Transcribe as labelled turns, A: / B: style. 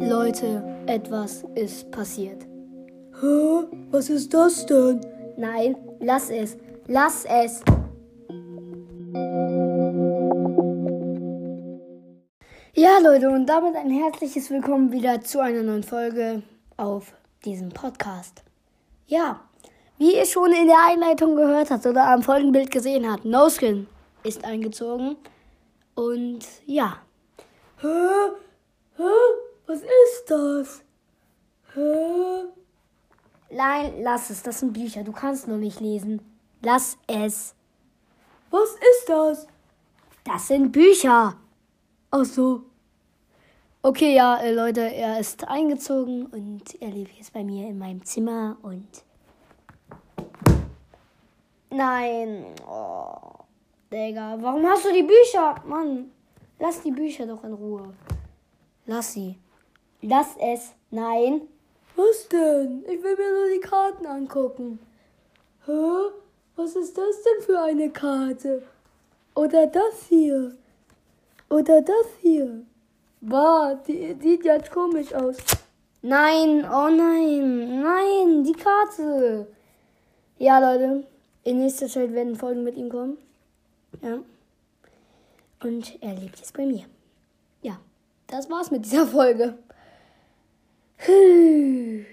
A: Leute, etwas ist passiert.
B: Hä? Was ist das denn?
A: Nein, lass es. Lass es. Ja, Leute, und damit ein herzliches Willkommen wieder zu einer neuen Folge auf diesem Podcast. Ja, wie ihr schon in der Einleitung gehört habt oder am Folgenbild gesehen habt, NoSkin ist eingezogen. Und ja.
B: Hä? Ist das? Hä?
A: Nein, lass es. Das sind Bücher. Du kannst noch nicht lesen. Lass es.
B: Was ist das?
A: Das sind Bücher.
B: Ach so.
A: Okay, ja, äh, Leute, er ist eingezogen und er lebt jetzt bei mir in meinem Zimmer und. Nein. Oh, Digga, warum hast du die Bücher? Mann, lass die Bücher doch in Ruhe. Lass sie. Lass es. Nein.
B: Was denn? Ich will mir nur die Karten angucken. Hä? Was ist das denn für eine Karte? Oder das hier? Oder das hier? Bah, die sieht jetzt komisch aus.
A: Nein, oh nein, nein, die Karte. Ja, Leute, in nächster Zeit werden Folgen mit ihm kommen. Ja. Und er lebt jetzt bei mir. Ja, das war's mit dieser Folge. Whew.